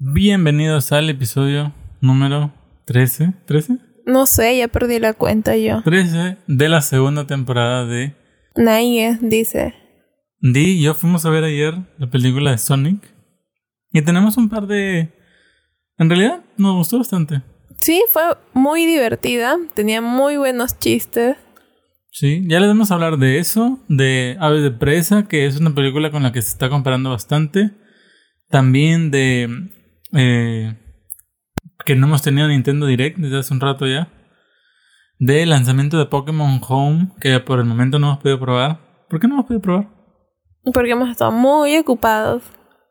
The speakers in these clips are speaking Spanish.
Bienvenidos al episodio número 13. ¿13? No sé, ya perdí la cuenta yo. 13 de la segunda temporada de Nadie dice. Di y yo fuimos a ver ayer la película de Sonic. Y tenemos un par de... En realidad nos gustó bastante. Sí, fue muy divertida. Tenía muy buenos chistes. Sí, ya les vamos a hablar de eso, de Aves de Presa, que es una película con la que se está comparando bastante. También de... eh, que no hemos tenido Nintendo Direct desde hace un rato ya. De lanzamiento de Pokémon Home, que por el momento no hemos podido probar. ¿Por qué no hemos podido probar? Porque hemos estado muy ocupados.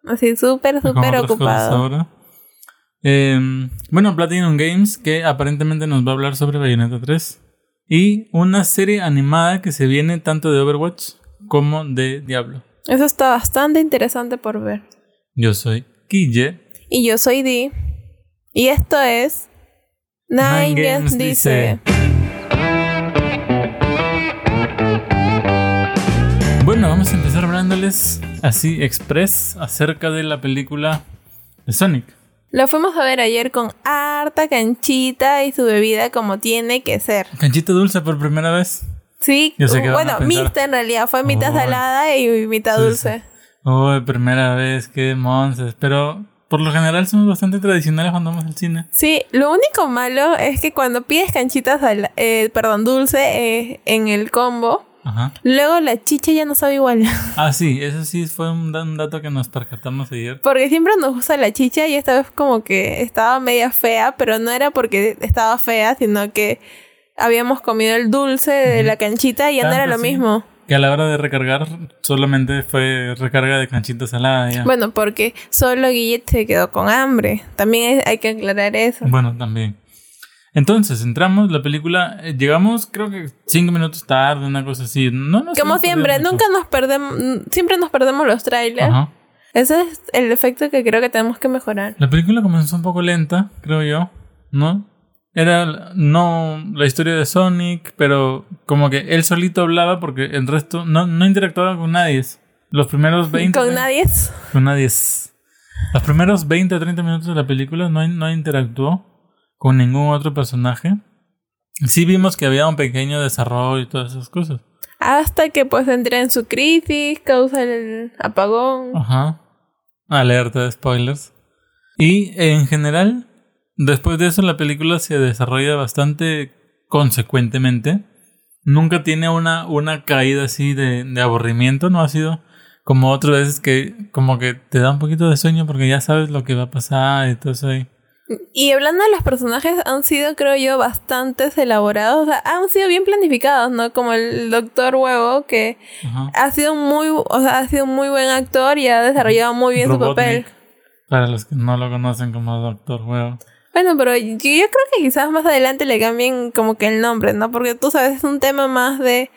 Así, súper, súper ocupados. ahora. Eh, bueno, Platinum Games, que aparentemente nos va a hablar sobre Bayonetta 3. Y una serie animada que se viene tanto de Overwatch como de Diablo. Eso está bastante interesante por ver. Yo soy Kille. Y yo soy Di. Y esto es. Nine, Nine Games Games dice. Bueno, vamos a empezar hablándoles así express acerca de la película de Sonic. Lo fuimos a ver ayer con harta canchita y su bebida como tiene que ser. Canchita dulce por primera vez. Sí, Yo sé que bueno, mixta en realidad. Fue mitad Oh. salada y mitad dulce. Oh, primera vez, qué monces. Pero por lo general somos bastante tradicionales cuando vamos al cine. Sí, lo único malo es que cuando pides canchitas, sal- eh, perdón, dulce eh, en el combo, Ajá. luego la chicha ya no sabe igual. Ah, sí, eso sí fue un, un dato que nos percatamos ayer. Porque siempre nos gusta la chicha y esta vez como que estaba media fea, pero no era porque estaba fea, sino que habíamos comido el dulce de la canchita y ya no era lo mismo. Que a la hora de recargar solamente fue recarga de canchita salada. Ya. Bueno, porque solo Guillet se quedó con hambre. También hay- que aclarar eso. Bueno, también. Entonces, entramos, la película, eh, llegamos creo que cinco minutos tarde, una cosa así. No nos Como siempre, nunca nos perdemos, siempre nos perdemos los trailers. Ajá. Ese es el efecto que creo que tenemos que mejorar. La película comenzó un poco lenta, creo yo, ¿no? Era no la historia de Sonic, pero como que él solito hablaba porque el resto no, no interactuaba con nadie. Los primeros 20... Con nadie. Con nadie. Los primeros 20 o 30 minutos de la película no, no interactuó con ningún otro personaje. Sí vimos que había un pequeño desarrollo y todas esas cosas. Hasta que pues entra en su crisis, causa el apagón. Ajá. Alerta de spoilers. Y en general, después de eso la película se desarrolla bastante consecuentemente. Nunca tiene una, una caída así de, de aburrimiento, no ha sido como otras veces que como que te da un poquito de sueño porque ya sabes lo que va a pasar y todo eso ahí. Y hablando de los personajes, han sido, creo yo, bastante elaborados. O sea, han sido bien planificados, ¿no? Como el Doctor Huevo, que Ajá. ha sido muy, o sea, ha sido un muy buen actor y ha desarrollado muy bien su papel. Para los que no lo conocen como Doctor Huevo. Bueno, pero yo, yo creo que quizás más adelante le cambien como que el nombre, ¿no? Porque tú sabes, es un tema más de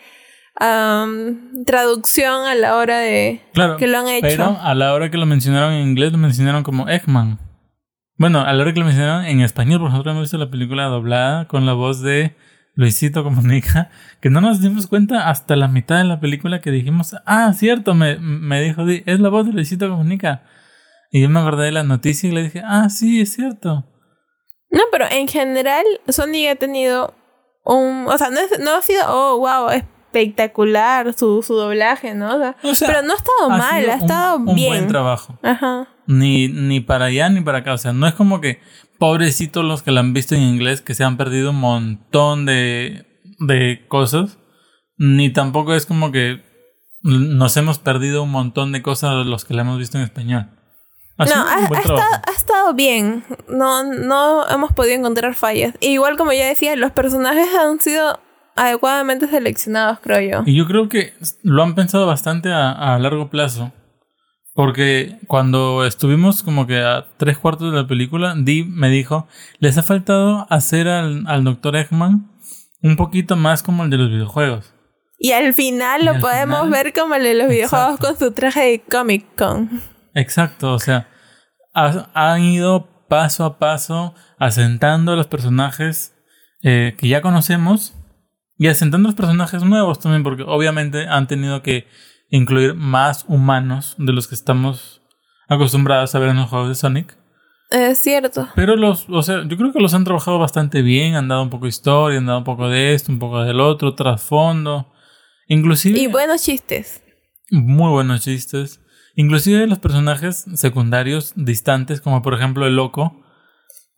am, traducción a la hora de Claro. que lo han hecho. Pero a la hora que lo mencionaron en inglés, lo mencionaron como Eggman. Bueno, a la hora que lo mencionaron en español, porque nosotros hemos visto la película doblada con la voz de Luisito Comunica, que no nos dimos cuenta hasta la mitad de la película que dijimos, ah, cierto, me, me dijo, Di, es la voz de Luisito Comunica. Y yo me acordé de la noticia y le dije, ah, sí, es cierto. No, pero en general, Sony ha tenido un. O sea, no, es- no ha sido, oh, wow, espectacular su, su doblaje, ¿no? O sea, O sea, pero no ha estado mal, ha un- estado un bien. buen trabajo. Ajá. Ni, ni para allá ni para acá. O sea, no es como que pobrecitos los que la han visto en inglés que se han perdido un montón de, de cosas. Ni tampoco es como que nos hemos perdido un montón de cosas los que la hemos visto en español. Ha No, ha, estado, ha estado bien. No, no hemos podido encontrar fallas. E igual como ya decía, los personajes han sido adecuadamente seleccionados, creo yo. Y yo creo que lo han pensado bastante a, a largo plazo. Porque cuando estuvimos como que a tres cuartos de la película, Dee me dijo, les ha faltado hacer al, al Dr. Eggman un poquito más como el de los videojuegos. Y al final Y lo al podemos final- ver como el de los videojuegos Exacto. con su traje de Comic Con. Exacto, o sea, ha- han ido paso a paso asentando a los personajes eh, que ya conocemos y asentando los personajes nuevos también, porque obviamente han tenido que incluir más humanos de los que estamos acostumbrados a ver en los juegos de Sonic. Es cierto. Pero los, o sea, yo creo que los han trabajado bastante bien, han dado un poco de historia, han dado un poco de esto, un poco del otro, trasfondo. Inclusive... Y buenos chistes. Muy buenos chistes. Inclusive los personajes secundarios distantes, como por ejemplo el loco.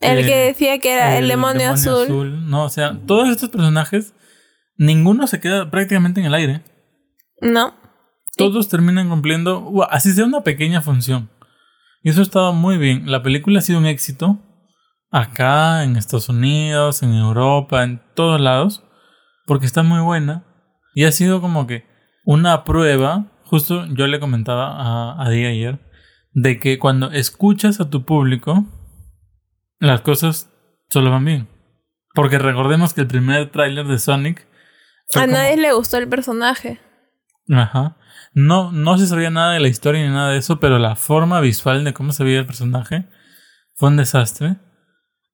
El eh, que decía que era el, demonio, azul. No, o sea, todos estos personajes, ninguno se queda prácticamente en el aire. No. Todos terminan cumpliendo, así sea una pequeña función. Y eso estaba muy bien. La película ha sido un éxito. Acá, en Estados Unidos, en Europa, en todos lados. Porque está muy buena. Y ha sido como que una prueba. Justo yo le comentaba a, a Día ayer. De que cuando escuchas a tu público. Las cosas solo van bien. Porque recordemos que el primer tráiler de Sonic. A nadie le gustó el personaje. Ajá. No, no se sabía nada de la historia ni nada de eso, pero la forma visual de cómo se veía el personaje fue un desastre.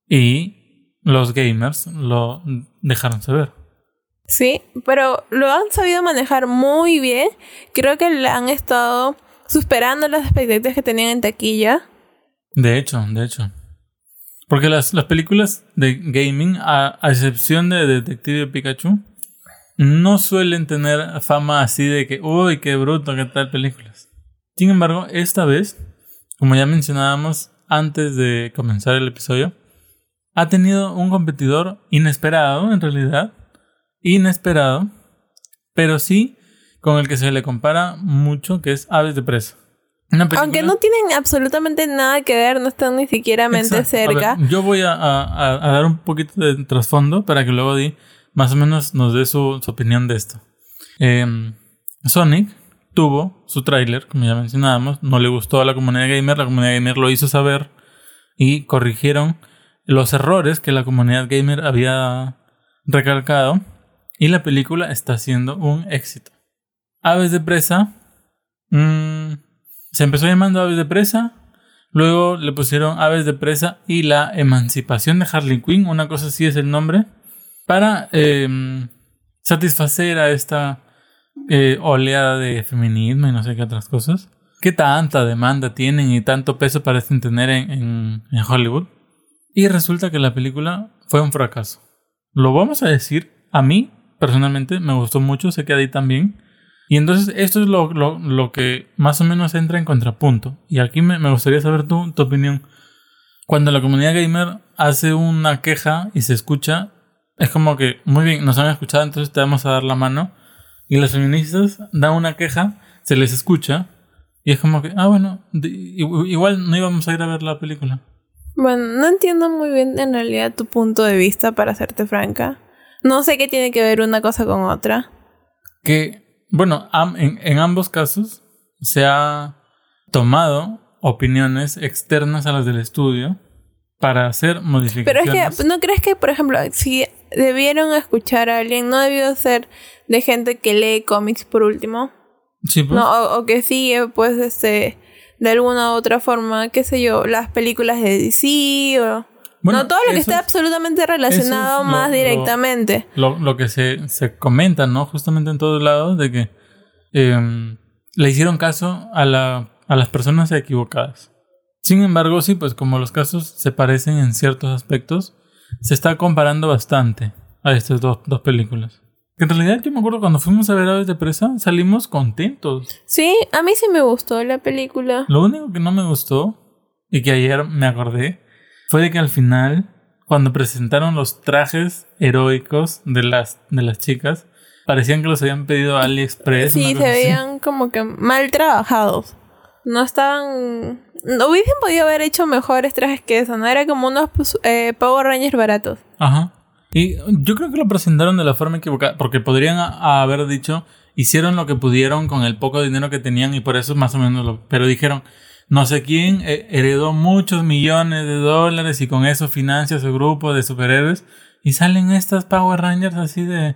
Y los gamers lo dejaron saber. Sí, pero lo han sabido manejar muy bien. Creo que le han estado superando las expectativas que tenían en taquilla. De hecho, de hecho. Porque las, las películas de gaming, a, a excepción de Detective Pikachu, no suelen tener fama así de que, uy, qué bruto, qué tal películas. Sin embargo, esta vez, como ya mencionábamos antes de comenzar el episodio, ha tenido un competidor inesperado, en realidad, inesperado, pero sí con el que se le compara mucho, que es Aves de Presa. Aunque no tienen absolutamente nada que ver, no están ni siquiera mente cerca. yo voy a, a, dar un poquito de trasfondo para que luego di más o menos nos dé su, opinión de esto. Em, Sonic tuvo su tráiler, como ya mencionábamos, no le gustó a la comunidad gamer, la comunidad gamer lo hizo saber y corrigieron los errores que la comunidad gamer había recalcado y la película está siendo un éxito. Aves de presa mm, se empezó llamando Aves de presa, luego le pusieron Aves de presa y la emancipación de Harley Quinn, una cosa así es el nombre para em, satisfacer a esta eh, oleada de feminismo y no sé qué otras cosas. ¿Qué tanta demanda tienen y tanto peso parecen tener en, en, Hollywood? Y resulta que la película fue un fracaso. Lo vamos a decir, a mí personalmente me gustó mucho, sé que a ti también. Y entonces esto es lo, lo, lo, que más o menos entra en contrapunto. Y aquí me, me gustaría saber tu, tu opinión. Cuando la comunidad gamer hace una queja y se escucha, es como que, muy bien, nos han escuchado, entonces te vamos a dar la mano. Y las feministas dan una queja, se les escucha, y es como que, ah, bueno, igual no íbamos a ir a ver la película. Bueno, no entiendo muy bien en realidad tu punto de vista, para serte franca. No sé qué tiene que ver una cosa con otra. Que, bueno, en, en ambos casos se ha tomado opiniones externas a las del estudio para hacer modificaciones. Pero es que, ¿no crees que, por ejemplo, si debieron escuchar a alguien, no debió ser de gente que lee cómics por último? Sí, pues. No, o, que sigue, pues, este, de alguna u otra forma, qué sé yo, las películas de DC o... no todo lo que esté absolutamente relacionado más directamente. Lo, lo, que se, se comenta, ¿no? Justamente en todos lados, de que em, le hicieron caso a, la, a las personas equivocadas. Sin embargo, sí, pues como los casos se parecen en ciertos aspectos, se está comparando bastante a estas dos, dos películas. En realidad yo me acuerdo cuando fuimos a ver Aves de Presa, salimos contentos. Sí, a mí sí me gustó la película. Lo único que no me gustó, y que ayer me acordé, fue de que al final, cuando presentaron los trajes heroicos de las, de las chicas, parecían que los habían pedido a AliExpress. Sí, se veían como que mal trabajados. No estaban no hubiesen podido haber hecho mejores trajes que eso, ¿no? Era como unos pues, eh, Power Rangers baratos. Ajá. Y yo creo que lo presentaron de la forma equivocada, porque podrían haber dicho, hicieron lo que pudieron con el poco dinero que tenían y por eso más o menos lo... Pero dijeron, no sé quién eh, heredó muchos millones de dólares y con eso financia su grupo de superhéroes y salen estas Power Rangers así de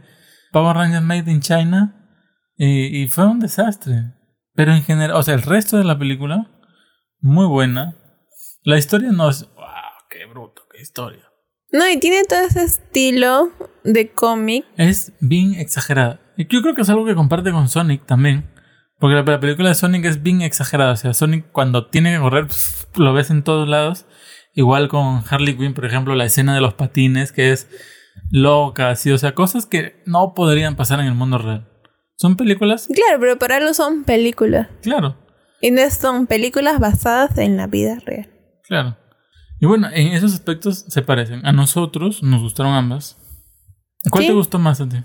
Power Rangers Made in China y, y fue un desastre. Pero en general, o sea, el resto de la película muy buena. La historia no es. ¡Wow! ¡Qué bruto! ¡Qué historia! No, y tiene todo ese estilo de cómic. Es bien exagerada. Y yo creo que es algo que comparte con Sonic también. Porque la, película de Sonic es bien exagerada. O sea, Sonic cuando tiene que correr, lo ves en todos lados. Igual con Harley Quinn, por ejemplo, la escena de los patines, que es loca, así, o sea, cosas que no podrían pasar en el mundo real. Son películas. Claro, pero para algo son películas. Claro. Y no son películas basadas en la vida real. Claro. Y bueno, en esos aspectos se parecen. A nosotros nos gustaron ambas. ¿Cuál te gustó más a ti?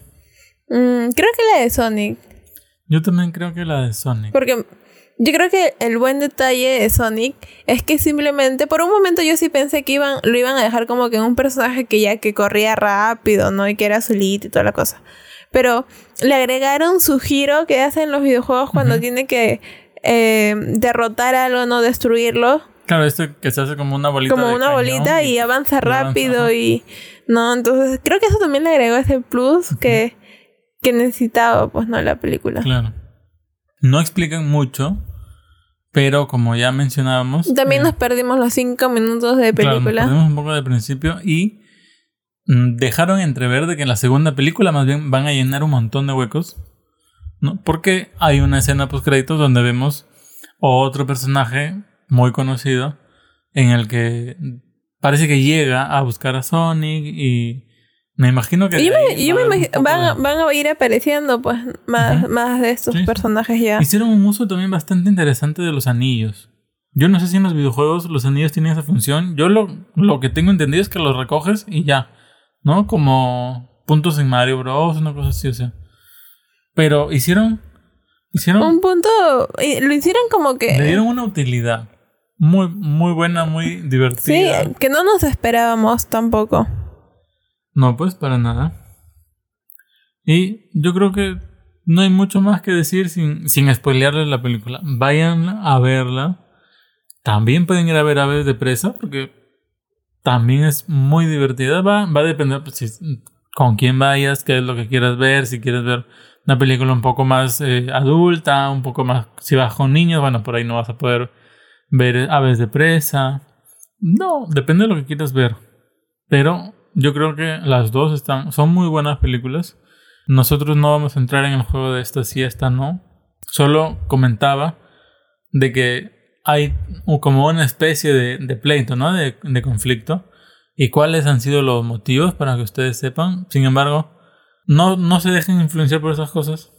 Mm, creo que la de Sonic. Yo también creo que la de Sonic. Porque yo creo que el buen detalle de Sonic es que simplemente por un momento yo sí pensé que iban lo iban a dejar como que un personaje que ya que corría rápido, ¿no? Y que era solito y toda la cosa. Pero le agregaron su giro que hacen los videojuegos cuando tiene que eh, derrotar algo, no destruirlo. Claro, este que se hace como una bolita. Como una bolita y, avanza rápido y... No, entonces creo que eso también le agregó ese plus que, que necesitaba, pues, ¿no? La película. Claro. No explican mucho, pero como ya mencionábamos... También nos eh, perdimos los cinco minutos de película. Claro, perdimos un poco de principio y mm, dejaron entrever de que en la segunda película más bien van a llenar un montón de huecos. ¿no? Porque hay una escena post créditos donde vemos otro personaje muy conocido en el que parece que llega a buscar a Sonic y me imagino que... Yo me, van, van, a ir apareciendo pues más, más de estos personajes ya. Hicieron un uso también bastante interesante de los anillos. Yo no sé si en los videojuegos los anillos tienen esa función. Yo lo, lo que tengo entendido es que los recoges y ya. ¿No? Como puntos en Mario Bros. Una cosa así, o sea. Pero hicieron... Hicieron... Un punto... Lo hicieron como que... Le dieron una utilidad muy, muy buena, muy divertida. Sí, que no nos esperábamos tampoco. No, pues para nada. Y yo creo que no hay mucho más que decir sin, sin spoilearles la película. Vayan a verla. También pueden ir a ver Aves de Presa porque también es muy divertida. Va, va a depender pues, con quién vayas, qué es lo que quieras ver, si quieres ver una película un poco más eh, adulta, un poco más... Si vas con niños, bueno, por ahí no vas a poder ver aves de presa. No, depende de lo que quieras ver. Pero yo creo que las dos están, son muy buenas películas. Nosotros no vamos a entrar en el juego de esta sí, esta no. Solo comentaba de que hay como una especie de, pleito, ¿no? De, conflicto. Y cuáles han sido los motivos para que ustedes sepan. Sin embargo, no, no se dejen influenciar por esas cosas.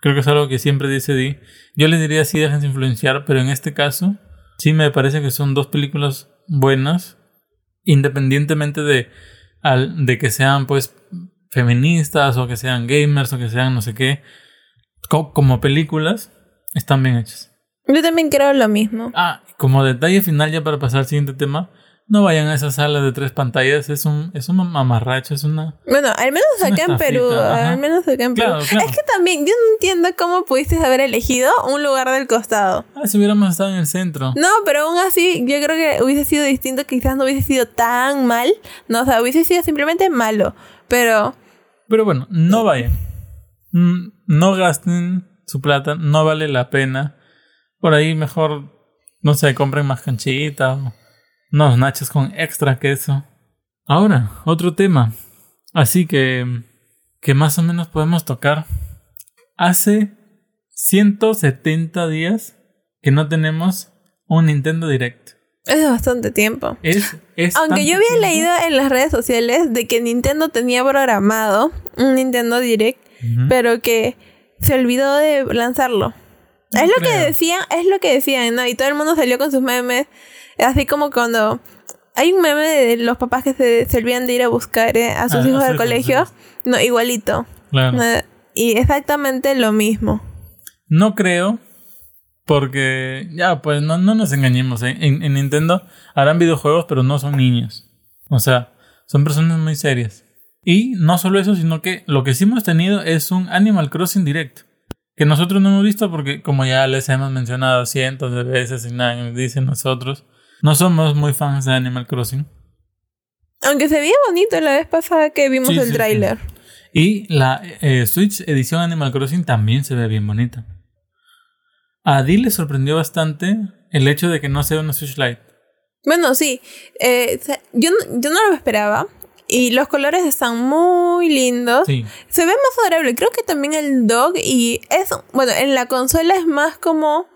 Creo que es algo que siempre dice Di. Yo le diría sí, déjense influenciar, pero en este caso sí me parece que son dos películas buenas, independientemente de, al, de que sean pues feministas o que sean gamers o que sean no sé qué. como películas, están bien hechas. Yo también creo lo mismo. Ah, como detalle final ya para pasar al siguiente tema, no vayan a esas salas de tres pantallas, es un, es un mamarracho, es una... Bueno, al menos acá en Perú, al menos acá en Perú. Es que también, yo no entiendo cómo pudiste haber elegido un lugar del costado. Ah, si hubiéramos estado en el centro. No, pero aún así, yo creo que hubiese sido distinto, quizás no hubiese sido tan mal, no, o sea, hubiese sido simplemente malo, pero... Pero bueno, no vayan. Mm, no gasten su plata, no vale la pena. Por ahí mejor, no sé, compren más canchitas o unos nachos con extra queso. Ahora, otro tema. Así que, que más o menos podemos tocar. Hace 170 días que no tenemos un Nintendo Direct. Es bastante tiempo. Es, Aunque yo había leído en las redes sociales de que Nintendo tenía programado un Nintendo Direct, pero que se olvidó de lanzarlo. es lo que decían, es lo que decían, ¿no? Y todo el mundo salió con sus memes Así como cuando hay un meme de los papás que se, se olvidan de ir a buscar eh, a sus ah, hijos al colegio. No, igualito. Claro. y exactamente lo mismo. No creo, porque ya, pues no, no nos engañemos. ¿eh? En, en, Nintendo harán videojuegos, pero no son niños. O sea, son personas muy serias. Y no solo eso, sino que lo que sí hemos tenido es un Animal Crossing Direct. Que nosotros no hemos visto porque, como ya les hemos mencionado cientos de veces y nadie nos dice nosotros, no somos muy fans de Animal Crossing. Aunque se veía bonito la vez pasada que vimos el tráiler. Y la eh, Switch edición Animal Crossing también se ve bien bonita. A Dee le sorprendió bastante el hecho de que no sea una Switch Lite. Bueno, sí. Eh, yo, yo no lo esperaba. Y los colores están muy lindos. Sí. Se ve más adorable. Creo que también el dog y es... Bueno, en la consola es más como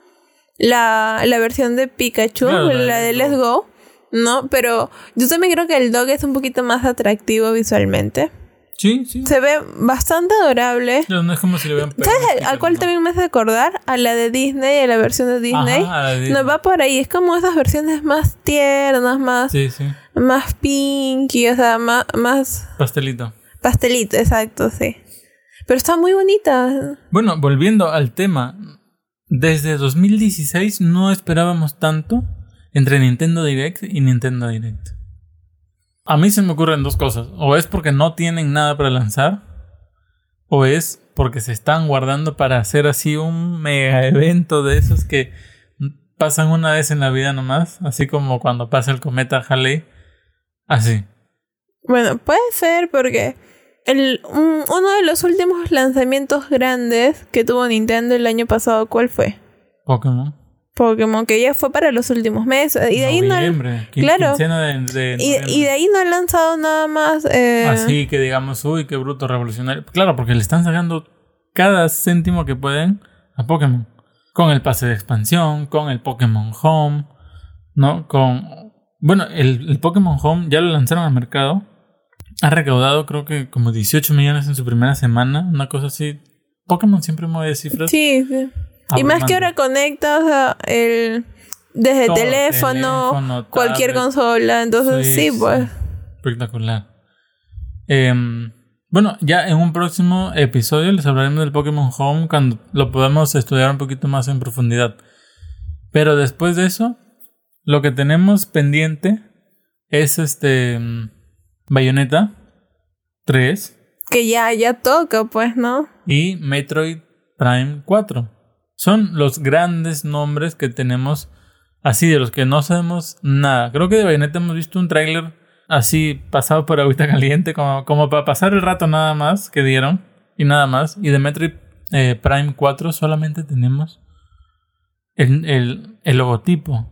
la, la versión de Pikachu, la, de Let's Go. ¿no? Pero yo también creo que el dog es un poquito más atractivo visualmente. Sí, sí. Se ve bastante adorable. No, no es como si le vean ¿Sabes al cual también me hace acordar? A la de Disney, a la versión de Disney. Ajá, a la de Disney. No va por ahí, es como esas versiones más tiernas, más, Sí, sí. más pinky, o sea, más, más Pastelito. pastelito, exacto, sí. Pero está muy bonita. Bueno, volviendo al tema, desde 2016 no esperábamos tanto entre Nintendo Direct y Nintendo Direct. A mí se me ocurren dos cosas. O es porque no tienen nada para lanzar, o es porque se están guardando para hacer así un mega evento de esos que pasan una vez en la vida nomás, así como cuando pasa el cometa Halley. Así. Bueno, puede ser porque el, un- uno de los últimos lanzamientos grandes que tuvo Nintendo el año pasado, ¿cuál fue? Pokémon. Pokémon, que ya fue para los últimos meses. Y de ahí no, claro. de- de y, noviembre. y de ahí no han lanzado nada más. eh, Así que digamos, uy, qué bruto revolucionario. Claro, porque le están sacando cada céntimo que pueden a Pokémon. Con el pase de expansión, con el Pokémon Home, ¿no? Con... Bueno, el, el Pokémon Home ya lo lanzaron al mercado. Ha recaudado creo que como 18 millones en su primera semana, una cosa así. Pokémon siempre mueve cifras. Sí, sí. Y más que ahora conectas a el desde Todo, teléfono, teléfono, cualquier tablet. consola, entonces sí, pues. Espectacular. Em, bueno, ya en un próximo episodio les hablaremos del Pokémon Home cuando lo podamos estudiar un poquito más en profundidad. Pero después de eso, lo que tenemos pendiente es este Bayonetta 3 Que ya, ya toca, pues, ¿no? y Metroid Prime 4. Son los grandes nombres que tenemos así de los que no sabemos nada. Creo que de Bayonetta hemos visto un tráiler así pasado por agüita caliente como, como para pasar el rato nada más que dieron y nada más. Y de Metroid eh, Prime 4 solamente tenemos el, el, el logotipo.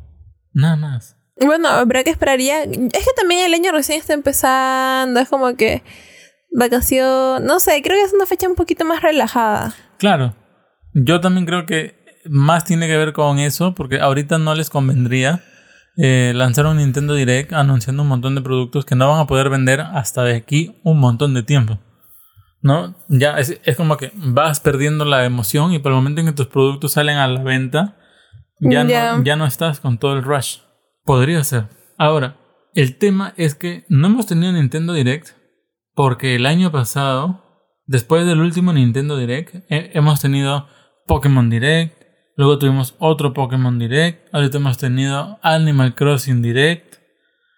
Nada más. Bueno, habrá que esperar ya. Es que también el año recién está empezando, es como que vacación, no sé, creo que es una fecha un poquito más relajada. Claro, yo también creo que más tiene que ver con eso, porque ahorita no les convendría eh, lanzar un Nintendo Direct anunciando un montón de productos que no van a poder vender hasta de aquí un montón de tiempo. ¿No? Ya es, es como que vas perdiendo la emoción y por el momento en que tus productos salen a la venta, ya, Ya. No, ya no estás con todo el rush. Podría ser. Ahora, el tema es que no hemos tenido Nintendo Direct porque el año pasado, después del último Nintendo Direct, he- hemos tenido Pokémon Direct, luego tuvimos otro Pokémon Direct, ahorita hemos tenido Animal Crossing Direct.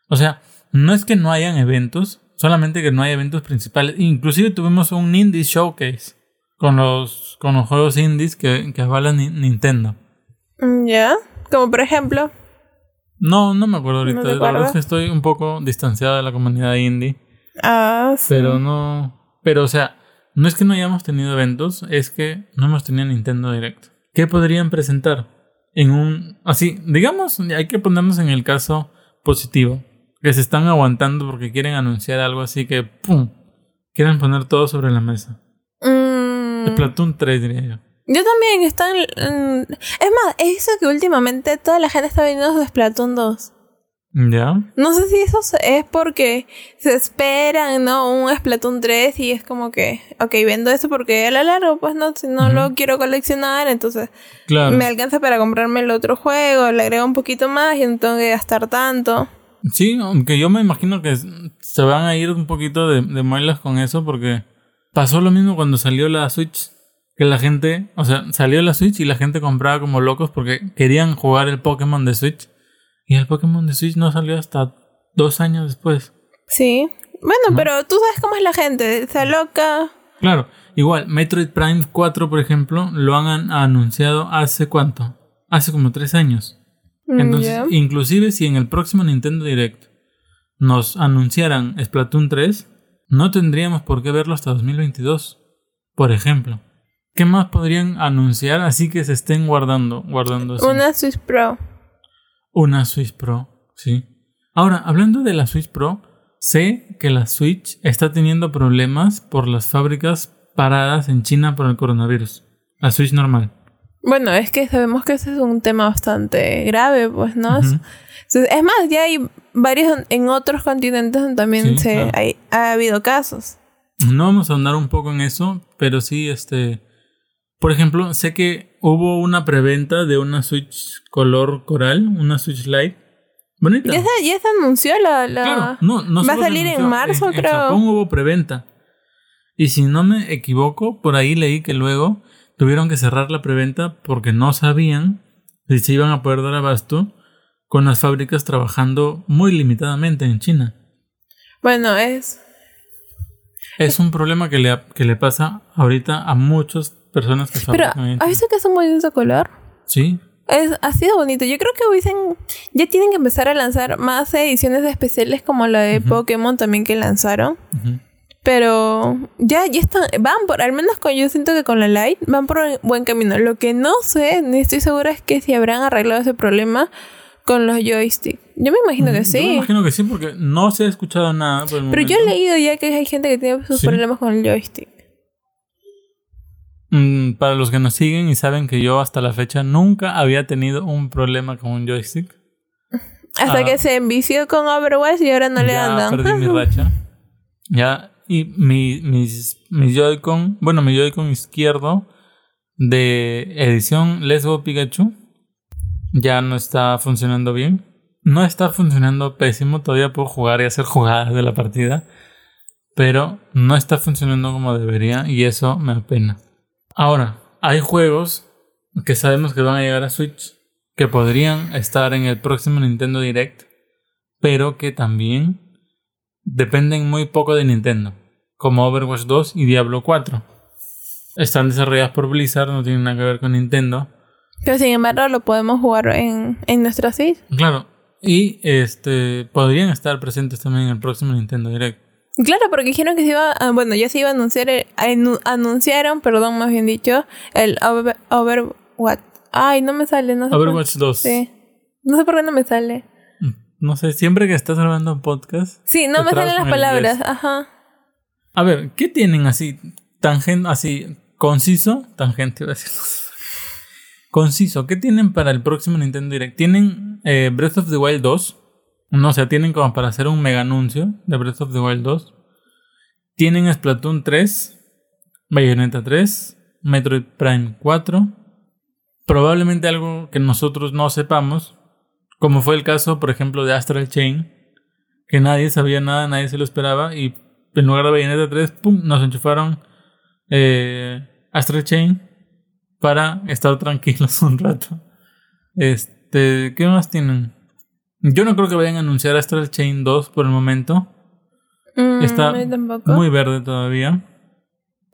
O sea, no es que no hayan eventos, solamente que no hay eventos principales. Inclusive tuvimos un Indie Showcase con los, con los juegos indies que, que avalan Ni- Nintendo. Mm, ¿Ya? Como por ejemplo. No, no me acuerdo ahorita. ¿No te la verdad es que estoy un poco distanciado de la comunidad indie. Ah, sí. Pero no. Pero, o sea, no es que no hayamos tenido eventos, es que no hemos tenido Nintendo Direct. ¿Qué podrían presentar? En un. Así, digamos, hay que ponernos en el caso positivo. Que se están aguantando porque quieren anunciar algo así que. ¡Pum! Quieren poner todo sobre la mesa. Mm, Splatoon 3, diría yo. Yo también están. mm, es más, he visto que últimamente toda la gente está vendiendo su Splatoon 2. ¿Ya? No sé si eso es porque se esperan, ¿no? Un Splatoon 3 y es como que, ok, vendo eso porque a lo largo, pues no, si no lo quiero coleccionar, entonces Claro. me alcanza para comprarme el otro juego, le agrego un poquito más y no tengo que gastar tanto. Sí, aunque yo me imagino que se van a ir un poquito de, de muelas con eso porque pasó lo mismo cuando salió la Switch. Que la gente, o sea, salió la Switch y la gente compraba como locos porque querían jugar el Pokémon de Switch. Y el Pokémon de Switch no salió hasta dos años después. Sí. Bueno, ¿No? pero tú sabes cómo es la gente, se loca. Claro, igual, Metroid Prime 4, por ejemplo, lo han an- anunciado hace cuánto? Hace como tres años. Entonces, Ya. inclusive si en el próximo Nintendo Direct nos anunciaran Splatoon 3, no tendríamos por qué verlo hasta 2022, por ejemplo. ¿Qué más podrían anunciar así que se estén guardando, guardando así? Una Switch Pro. Una Switch Pro, sí. Ahora, hablando de la Switch Pro, sé que la Switch está teniendo problemas por las fábricas paradas en China por el coronavirus. La Switch normal. Bueno, es que sabemos que ese es un tema bastante grave, pues, ¿no? Es más, ya hay varios en otros continentes donde también se ha habido casos. No vamos a andar un poco en eso, pero sí, este, por ejemplo, sé que hubo una preventa de una Switch color coral, una Switch Lite. Bonita. Ya se, ya se anunció la... la... no, no Va a salir en marzo, creo. En Japón hubo preventa. Y si no me equivoco, por ahí leí que luego tuvieron que cerrar la preventa porque no sabían si se iban a poder dar abasto con las fábricas trabajando muy limitadamente en China. Bueno, es... Es un problema que le, que le pasa ahorita a muchas personas que Pero, ¿has visto que un muy de color? Sí. Es, ha sido bonito. Yo creo que hubiesen... Ya tienen que empezar a lanzar más ediciones especiales como la de Pokémon también que lanzaron. Pero ya, ya están, van por, al menos con yo siento que con la Lite van por buen camino. Lo que no sé, ni estoy segura es que si habrán arreglado ese problema con los joysticks. Yo me imagino que mm, sí. Yo me imagino que sí, porque no se ha escuchado nada. Pero yo he leído ya que hay gente que tiene sus problemas con el joystick. Mm, para los que nos siguen y saben que yo hasta la fecha nunca había tenido un problema con un joystick. Hasta que ah. se envició con Overwatch y ahora no le andan. Perdí mi racha. Ya, y mi, mis, mi Joy-Con, bueno, mi Joy-Con izquierdo de edición Let's Go Pikachu ya no está funcionando bien. No está funcionando pésimo, todavía puedo jugar y hacer jugadas de la partida, pero no está funcionando como debería y eso me apena. Ahora, hay juegos que sabemos que van a llegar a Switch, que podrían estar en el próximo Nintendo Direct, pero que también dependen muy poco de Nintendo, como Overwatch 2 y Diablo 4. Están desarrolladas por Blizzard, no tienen nada que ver con Nintendo pero sin embargo lo podemos jugar en, en nuestra Switch. Claro. Y este podrían estar presentes también en el próximo Nintendo Direct. Claro, porque dijeron que se iba, a, bueno, ya se iba a anunciar, anunciaron, perdón, más bien dicho, el Overwatch. Ay, no me sale, no sé. Overwatch 2. Sí. No sé por qué no me sale. Mm, no sé, siempre que estás grabando un podcast. Sí, no me salen las palabras, ajá. A ver, ¿qué tienen así, tangente, así, conciso? Tangente, iba a decir conciso. ¿Qué tienen para el próximo Nintendo Direct? Tienen eh, Breath of the Wild 2. No, sea, tienen como para hacer un mega anuncio de Breath of the Wild 2. Tienen Splatoon 3, Bayonetta 3, Metroid Prime 4. Probablemente algo que nosotros no sepamos, como fue el caso, por ejemplo, de Astral Chain, que nadie sabía nada, nadie se lo esperaba, y en lugar de Bayonetta 3, ¡pum! nos enchufaron eh, Astral Chain para estar tranquilos un rato. Este, ¿qué más tienen? Yo no creo que vayan a anunciar Astral Chain 2 por el momento. Mm, Está muy verde todavía.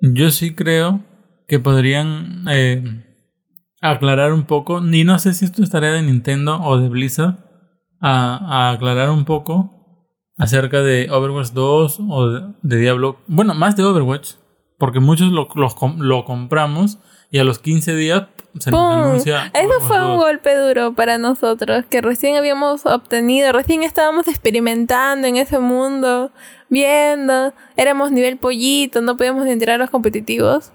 Yo sí creo que podrían eh, aclarar un poco, y no sé si esto es tarea de Nintendo o de Blizzard, a, aclarar un poco acerca de Overwatch 2 o de, Diablo. Bueno, más de Overwatch, porque muchos lo, lo compramos y a los 15 días se nos anuncia. Eso fue un golpe duro para nosotros, que recién habíamos obtenido, recién estábamos experimentando en ese mundo, viendo, éramos nivel pollito, no podíamos entrar a los competitivos.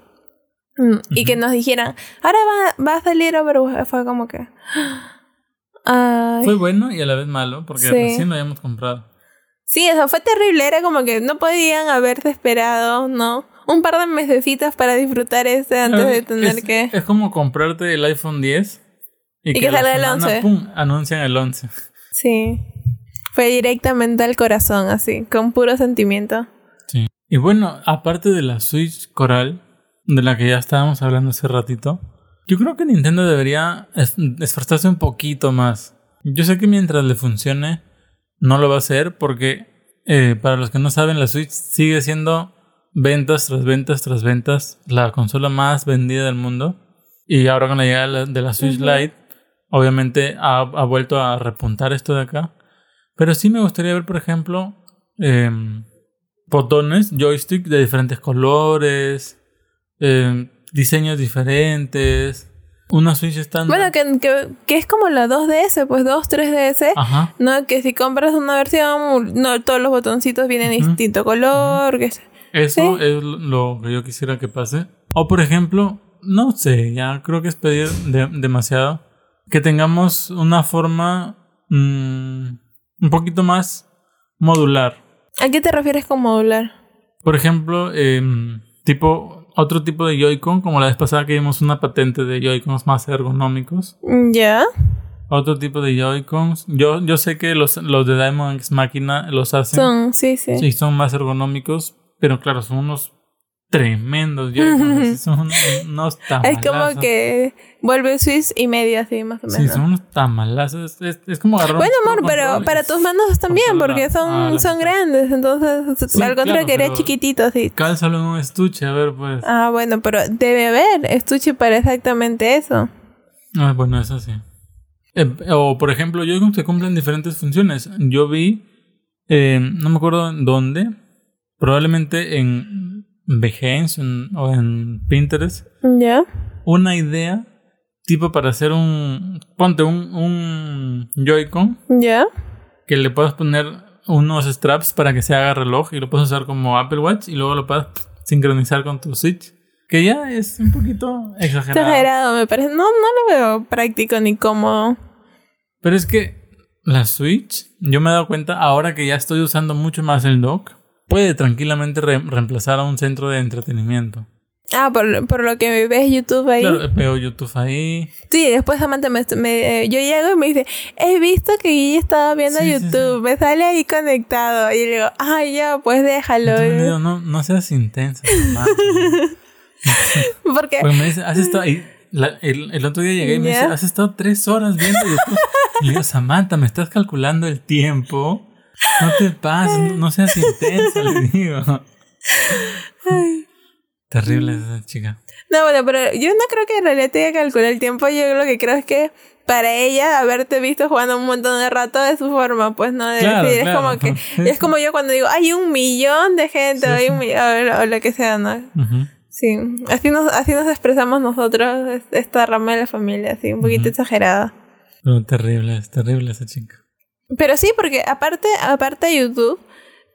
Mm, y que nos dijeran, ahora va, va a salir Overwatch. Fue como que. Fue bueno y a la vez malo, porque recién lo habíamos comprado. Sí, eso fue terrible. Era como que no podían haberse esperado, ¿no? Un par de mesecitas para disfrutar ese antes de tener que. Es como comprarte el iPhone 10 y, que, sale el 11. Pum, anuncian el 11. Sí. Fue directamente al corazón, así, con puro sentimiento. Sí. Y bueno, aparte de la Switch Coral, de la que ya estábamos hablando hace ratito, yo creo que Nintendo debería esforzarse un poquito más. Yo sé que mientras le funcione, no lo va a hacer porque, eh, para los que no saben, la Switch sigue siendo ventas tras ventas tras ventas, la consola más vendida del mundo. Y ahora con la llegada de la Switch Lite, obviamente ha, vuelto a repuntar esto de acá. Pero sí me gustaría ver, por ejemplo, em, botones, joystick de diferentes colores, em, diseños diferentes. Una Switch estándar. Bueno, que, que, es como la 2DS, pues 2, 3DS. Ajá. No, que si compras una versión, no todos los botoncitos vienen de distinto color. que eso es lo que yo quisiera que pase. O por ejemplo, no sé, ya creo que es pedir demasiado. Que tengamos una forma mm, un poquito más modular. ¿A qué te refieres con modular? Por ejemplo, em, tipo otro tipo de Joy-Con, como la vez pasada que vimos una patente de Joy-Cons más ergonómicos. Mm, ya. Otro tipo de Joy-Cons. Yo, yo sé que los, los de Diamond X Máquina los hacen. Son, sí, sí. Sí, son más ergonómicos, pero claro, son unos tremendos Joy-Cons. son unos tamalazos. Es como que vuelve Swiss y medio así, más o menos. Sí, son unos tamalazos. Es, es, como agarrar Bueno, amor, pero para tus manos también, porque son, ah, son grandes. Entonces, al contrario, que eres chiquitito, así. Cálzalo en un estuche, a ver, pues. Ah, bueno, pero debe haber estuche para exactamente eso. Ah, bueno, eso sí. Eh, o, por ejemplo, yo que cumplen diferentes funciones. Yo vi, eh, no me acuerdo en dónde, probablemente en Behance o en Pinterest. Ya. Una idea tipo para hacer un. Ponte un, un Joy-Con. Ya. Que le puedas poner unos straps para que se haga reloj y lo puedes usar como Apple Watch y luego lo puedas sincronizar con tu Switch. Que ya es un poquito exagerado. Exagerado, me parece. No, no lo veo práctico ni cómodo. Pero es que la Switch, yo me he dado cuenta ahora que ya estoy usando mucho más el dock, puede tranquilamente reemplazar a un centro de entretenimiento. Ah, por, por, lo que ves YouTube ahí. Claro, veo YouTube ahí. Sí, después Samantha me, me, yo llego y me dice, he visto que Guille estaba viendo YouTube, me sale ahí conectado. Y le digo, ay, ya, pues déjalo. Digo, no, no seas intensa. Porque... Porque me dice, has estado ahí. el, el, otro día llegué y me dice, has estado tres horas viendo YouTube. y le digo, Samantha, me estás calculando el tiempo. No te pases, no, seas intensa, le digo. Ay. Terrible esa chica. No, bueno, pero yo no creo que en realidad tenga que calcular el tiempo. Yo lo que creo es que para ella haberte visto jugando un montón de rato de su forma, pues no de decir, es como que es como yo cuando digo, hay un millón de gente, hay un millón, o, lo que sea, ¿no? Sí, así nos, así nos expresamos nosotros, esta rama de la familia, así, un poquito exagerada. No, terrible, es terrible esa chica. Pero sí, porque aparte, aparte de YouTube,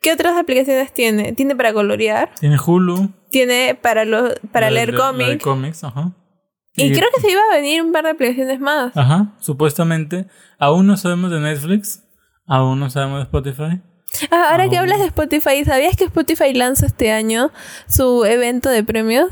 ¿qué otras aplicaciones tiene? Tiene para colorear. Tiene Hulu. Tiene para los para leer cómics. cómics, ajá. Y, creo que se iba a venir un par de aplicaciones más. Ajá, supuestamente. Aún no sabemos de Netflix. Aún no sabemos de Spotify. Ah, ahora que hablas de Spotify, ¿sabías que Spotify lanza este año su evento de premios?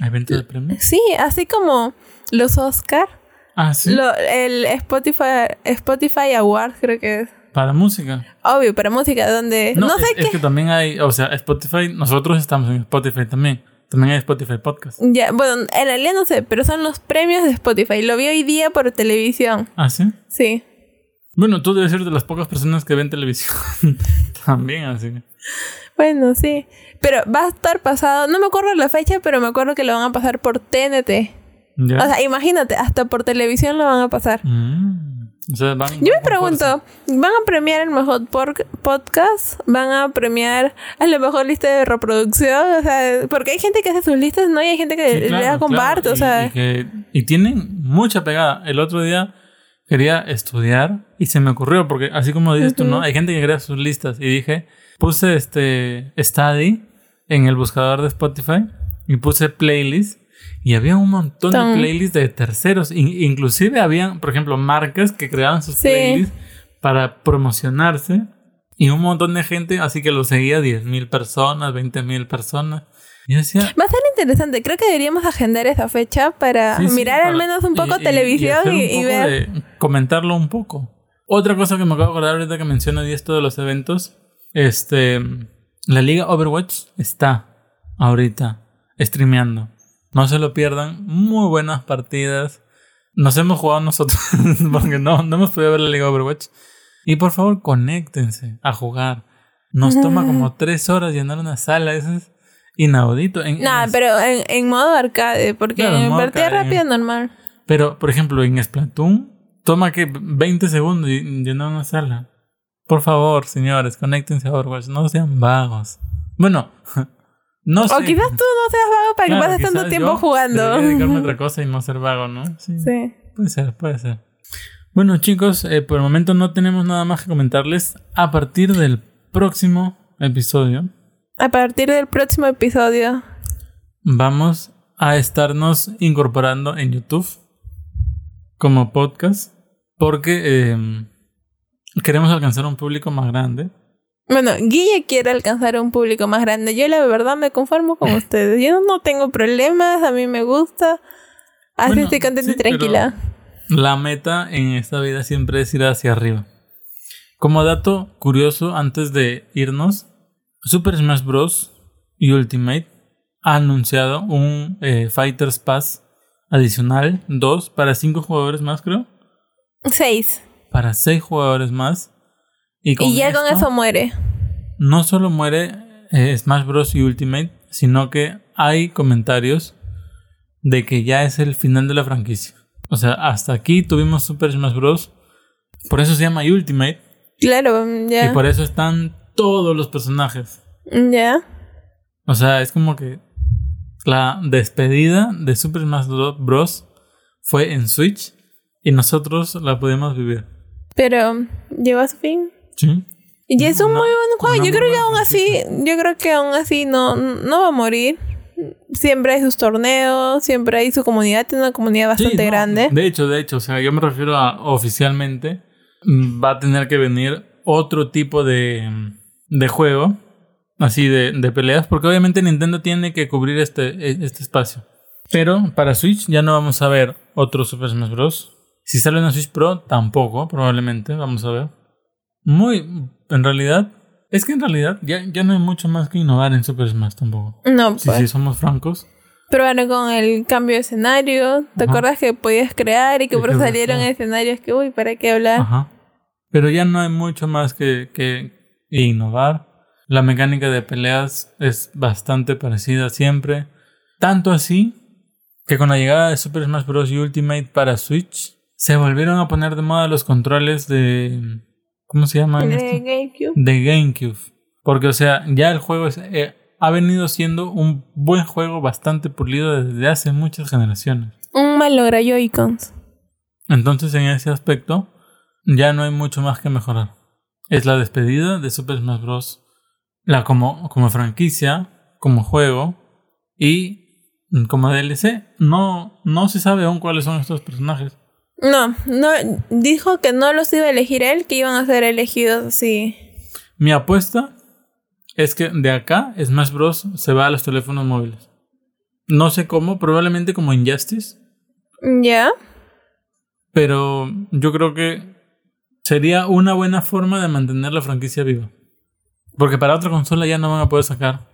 ¿Evento de premios? Sí, así como los Oscar. Ah, sí. el Spotify, Spotify Awards creo que es. Para música. Obvio, para música, donde... No, sé qué... es que también hay, o sea, Spotify, nosotros estamos en Spotify también. También hay Spotify Podcast. Ya, bueno, en realidad no sé, pero son los premios de Spotify. Lo vi hoy día por televisión. ¿Ah, sí? Sí. Bueno, tú debes ser de las pocas personas que ven televisión también, así que... Bueno, sí. Pero va a estar pasado, no me acuerdo la fecha, pero me acuerdo que lo van a pasar por TNT. O sea, imagínate, hasta por televisión lo van a pasar. Mm. Yo me pregunto, ¿van a premiar el mejor podcast? ¿Van a premiar a la mejor lista de reproducción? O sea, porque hay gente que hace sus listas, ¿no? Y hay gente que le da comparte, o sea... Y, y, tienen mucha pegada. El otro día quería estudiar y se me ocurrió, porque así como dices tú, ¿no? Hay gente que crea sus listas y dije, puse este study en el buscador de Spotify y puse playlist y había un montón de playlists de terceros. inclusive había, por ejemplo, marcas que creaban sus playlists para promocionarse. Y un montón de gente, así que lo seguía 10.000 personas, 20.000 personas. Y decía, Va a ser interesante. Creo que deberíamos agendar esa fecha para mirar al menos un poco televisión y, ver. comentarlo un poco. Otra cosa que me acabo de acordar ahorita que menciono y esto de los eventos. Este. La liga Overwatch está ahorita streameando. No se lo pierdan. Muy buenas partidas. Nos hemos jugado nosotros porque no, no hemos podido ver la Liga Overwatch. Y por favor, conéctense a jugar. Nos toma como tres horas llenar una sala. Eso es inaudito. En, pero en, modo arcade, porque en partida rápida normal. Pero, por ejemplo, en Splatoon, toma que 20 segundos llenar una sala. Por favor, señores, conéctense a Overwatch. No sean vagos. Bueno, no O quizás tú no seas vago para que pases tanto tiempo jugando. dedicarme a otra cosa y no ser vago, ¿no? Sí. Puede ser, puede ser. Bueno, chicos, eh, por el momento no tenemos nada más que comentarles. A partir del próximo episodio. A partir del próximo episodio. Vamos a estarnos incorporando en YouTube como podcast porque em, queremos alcanzar un público más grande. Bueno, Guille quiere alcanzar un público más grande. Yo la verdad me conformo con ustedes. Yo no tengo problemas, a mí me gusta. Así estoy contenta y tranquila. La meta en esta vida siempre es ir hacia arriba. Como dato curioso, antes de irnos, Super Smash Bros. Ultimate ha anunciado un eh, Fighters Pass adicional, 2 para 5 jugadores más, creo. 6. Para 6 jugadores más. Y, ya con eso muere. No solo muere eh, Smash Bros. y Ultimate, sino que hay comentarios de que ya es el final de la franquicia. O sea, hasta aquí tuvimos Super Smash Bros. Por eso se llama Ultimate. Claro, ya. Y por eso están todos los personajes. Ya. O sea, es como que la despedida de Super Smash Bros. fue en Switch y nosotros la pudimos vivir. Pero, ¿llegó a su fin? Sí. Y es un muy buen juego. Yo creo que aún así, yo creo que aún así no, no va a morir. Siempre hay sus torneos, siempre hay su comunidad, tiene una comunidad bastante grande. De hecho, de hecho, o sea, yo me refiero a oficialmente mm, va a tener que venir otro tipo de, de juego así de, de, peleas, porque obviamente Nintendo tiene que cubrir este, e, este espacio. Pero para Switch ya no vamos a ver otro Super Smash Bros. Si sale una Switch Pro, tampoco, probablemente, vamos a ver. Muy, en realidad, es que en realidad ya, ya no hay mucho más que innovar en Super Smash tampoco. No, Si pues. somos francos. Pero bueno, con el cambio de escenario, ¿te acuerdas que podías crear y que por salieron escenarios que, uy, ¿para qué hablar? Ajá. Pero ya no hay mucho más que, que innovar. La mecánica de peleas es bastante parecida siempre. Tanto así que con la llegada de Super Smash Bros. Ultimate para Switch, se volvieron a poner de moda los controles de... ¿Cómo se llama? De GameCube. De GameCube. Porque, o sea, ya el juego eh, ha venido siendo un buen juego bastante pulido desde hace muchas generaciones. Un malogra Joy-Cons. Entonces, en ese aspecto, ya no hay mucho más que mejorar. Es la despedida de Super Smash Bros la como, como franquicia, como juego y como DLC. No, no se sabe aún cuáles son estos personajes. No, no, dijo que no los iba a elegir él, que iban a ser elegidos así. Mi apuesta es que de acá Smash Bros. se va a los teléfonos móviles. No sé cómo, probablemente como Injustice. Ya. Pero yo creo que sería una buena forma de mantener la franquicia viva. Porque para otra consola ya no van a poder sacar.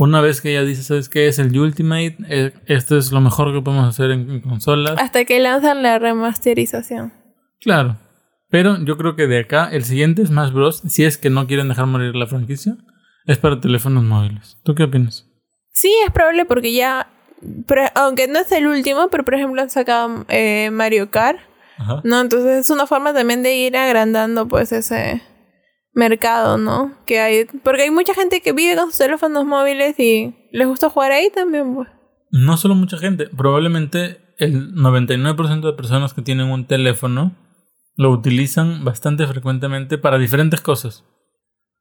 Una vez que ya dices, ¿sabes qué? Es el Ultimate. Eh, esto es lo mejor que podemos hacer en, consolas. Hasta que lanzan la remasterización. Claro. Pero yo creo que de acá, el siguiente Smash Bros. Si es que no quieren dejar morir la franquicia, es para teléfonos móviles. ¿Tú qué opinas? Sí, es probable porque ya. aunque no es el último, pero por ejemplo han sacado eh, Mario Kart. ¿No? Entonces es una forma también de ir agrandando pues ese mercado, ¿no? Que hay, porque hay mucha gente que vive con sus teléfonos móviles y les gusta jugar ahí también, pues. No solo mucha gente, probablemente el 99% de personas que tienen un teléfono lo utilizan bastante frecuentemente para diferentes cosas.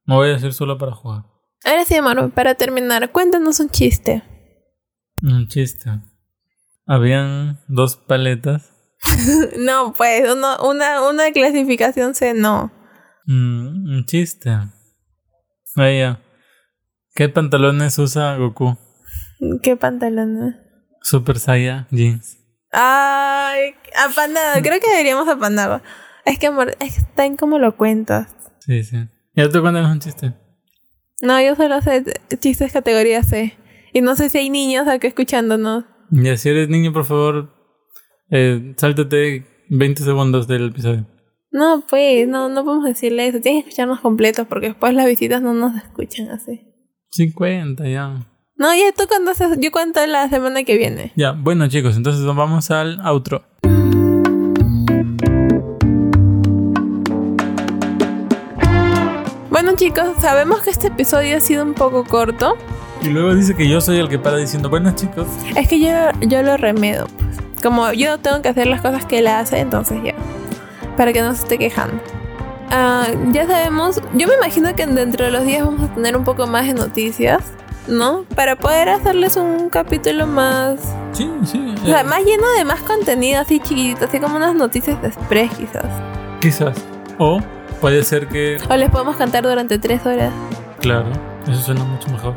No voy a decir solo para jugar. Ahora sí, amor, para terminar, cuéntanos un chiste. Un chiste. Habían dos paletas. no, pues, una, una clasificación C no. Mm, un chiste. Vaya. ¿Qué pantalones usa Goku? ¿Qué pantalones? Super Saiyan jeans. Ay, apanado. Creo que deberíamos apanarlo. Es que, amor, está en cómo lo cuentas. Sí, sí. ¿Ya te cuentas un chiste? No, yo solo sé chistes categoría C. Y no sé si hay niños acá escuchándonos. Ya, si eres niño, por favor, eh, sáltate 20 segundos del episodio. No, pues, no, no podemos decirle eso. Tienes que escucharnos completos porque después las visitas no nos escuchan así. 50 ya. No, ya tú cuentas, yo cuento la semana que viene. Ya, bueno chicos, entonces vamos al outro. Bueno chicos, sabemos que este episodio ha sido un poco corto. Y luego dice que yo soy el que para diciendo, bueno chicos. Es que yo, yo lo remedo. Pues. Como yo tengo que hacer las cosas que él hace, entonces ya para que no se esté quejando. Ah, ya sabemos, yo me imagino que dentro de los días vamos a tener un poco más de noticias ¿no? Para poder hacerles un capítulo más... Sí, sí. O sea, eh, más lleno de más contenido, así chiquitito, así como unas noticias de express quizás. Quizás. O puede ser que, O les podemos cantar durante tres horas, claro, eso suena mucho mejor.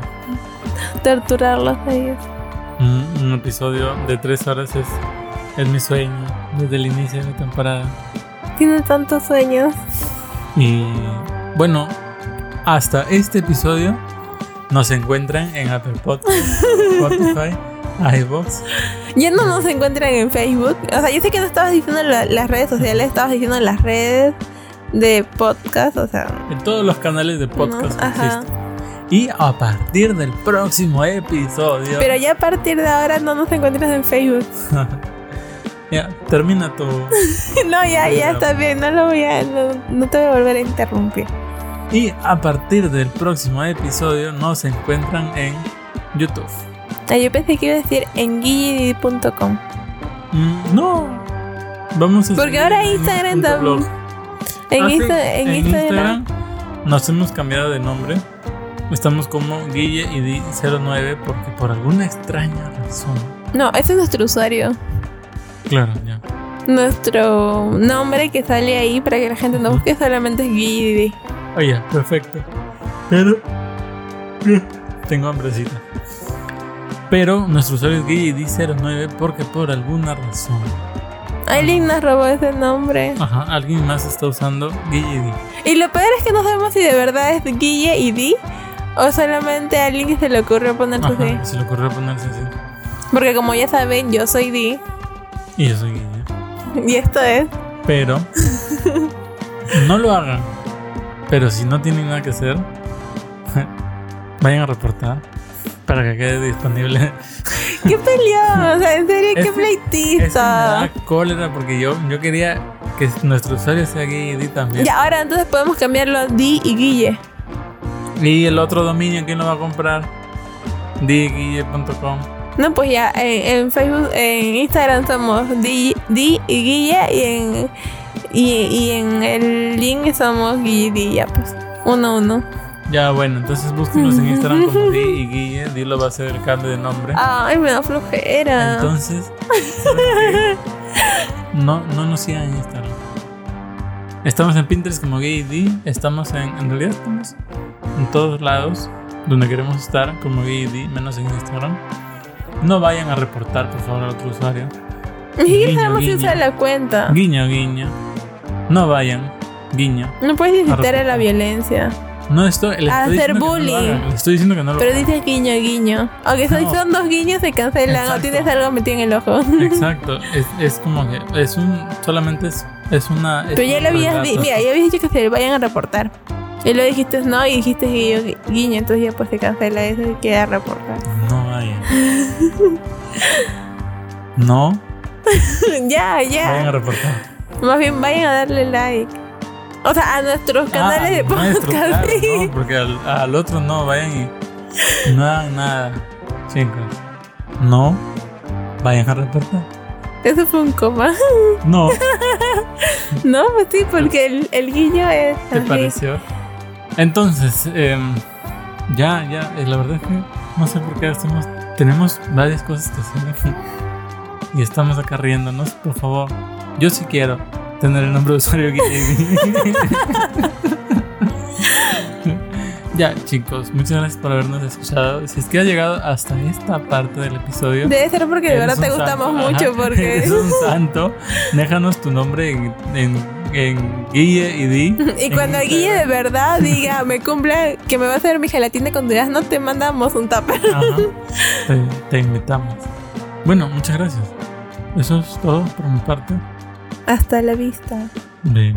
torturarlos a ellos. Un, un episodio de tres horas es, es mi sueño desde el inicio de la temporada. Tiene tantos sueños. Y bueno, hasta este episodio nos encuentran en Apple Podcasts, Spotify, iVoox. Ya no nos encuentran en Facebook. O sea, yo sé que no estabas diciendo la- las redes sociales, estabas diciendo las redes de podcast, o sea. en todos los canales de podcast No, existen. Y a partir del próximo episodio. Pero ya a partir de ahora no nos encuentras en Facebook. ya, termina tu. no, ya, ya está bien, no lo voy a. No, no te voy a volver a interrumpir. Y a partir del próximo episodio nos encuentran en YouTube. Ah, yo pensé que iba a decir en guillidi.com. Mm, no. Vamos a Porque ahora Instagram punto tam- blog. En, Ah, Insta- en Instagram. nos hemos cambiado de nombre. Estamos como Guille y Di 09 porque por alguna extraña razón. No, ese es nuestro usuario. Claro, ya. Nuestro nombre que sale ahí para que la gente nos busque solamente es guillidi. Oye, perfecto. Pero. Tengo hambrecita. Pero nuestro usuario es Guille y Di 09 porque por alguna razón. Alguien nos robó ese nombre. Ajá, alguien más está usando Guille y lo peor es que no sabemos si de verdad es Guille y Di o solamente a alguien que se le ocurrió ponerse así. Se le ocurrió ponerse así. Porque como ya saben, yo soy Di Y yo soy Guille. y esto es. Pero no lo hagan. Pero si no tienen nada que hacer, vayan a reportar para que quede disponible. ¿Qué peleó? O sea, en serio, qué pleitista. da cólera porque yo, yo quería que nuestro usuario sea Guille también. Y ahora entonces podemos cambiarlo a Di y Guille. Y el otro dominio, ¿quién lo va a comprar? diguille.com. No, pues ya en, en Facebook, en Instagram somos Di, Di y Guille y en, y, y en el link somos Guille y Di, ya pues. Uno a uno. Ya, bueno, entonces búsquenos en Instagram como Di y Guille. Dilo va a ser el cambio de nombre. Ay, me da flojera. Entonces, no, no nos sigan en Instagram. Estamos en Pinterest como Gay D. Estamos en, en realidad estamos en todos lados donde queremos estar como Gay D, menos en Instagram. No vayan a reportar, por favor, al otro usuario. Ni siquiera sabemos si usa la cuenta. Guiño, guiño. No vayan. Guiño. No puedes incitar a reportar. la violencia. No estoy. le A estoy hacer no bullying. hagan, le estoy diciendo que no lo Pero hagan. dices guiño, guiño. Aunque No. son dos guiños, se cancelan. O tienes algo metido en el ojo. Exacto. Es, es como que es un. Solamente es, es una. es Pero ya lo habías. Mira, ya habías dicho que se vayan a reportar. Y luego dijiste no y dijiste guiño, guiño. Entonces ya pues se cancela eso y queda reportar. No vayan. No ya, vayan a ya. reportar. Más bien vayan a darle like. O sea, a nuestros canales Ah, de nuestro, podcast. claro, no, porque al, al otro no vayan y no hagan nada. Chicos, no vayan a reportar. Eso fue un coma. No, no, pues sí, porque el, el guiño es. ¿te así. pareció? Entonces, em, ya, ya, eh, la verdad es que no sé por qué hacemos. Tenemos varias cosas que hacer y estamos acá riéndonos, por favor. Yo sí quiero tener el nombre de usuario. Ya, chicos, muchas gracias por habernos escuchado. Si es que has llegado hasta esta parte del episodio, Debe ser porque de verdad te gustamos santo, mucho. ajá, Porque. eres un santo. Déjanos tu nombre en, en, en Guille y Di. Y cuando Guille de verdad diga, me cumpla que me va a hacer mi gelatina con durazno, te mandamos un tupper. Ajá, te, te invitamos. Bueno, muchas gracias. Eso es todo por mi parte. Hasta la vista. Bien.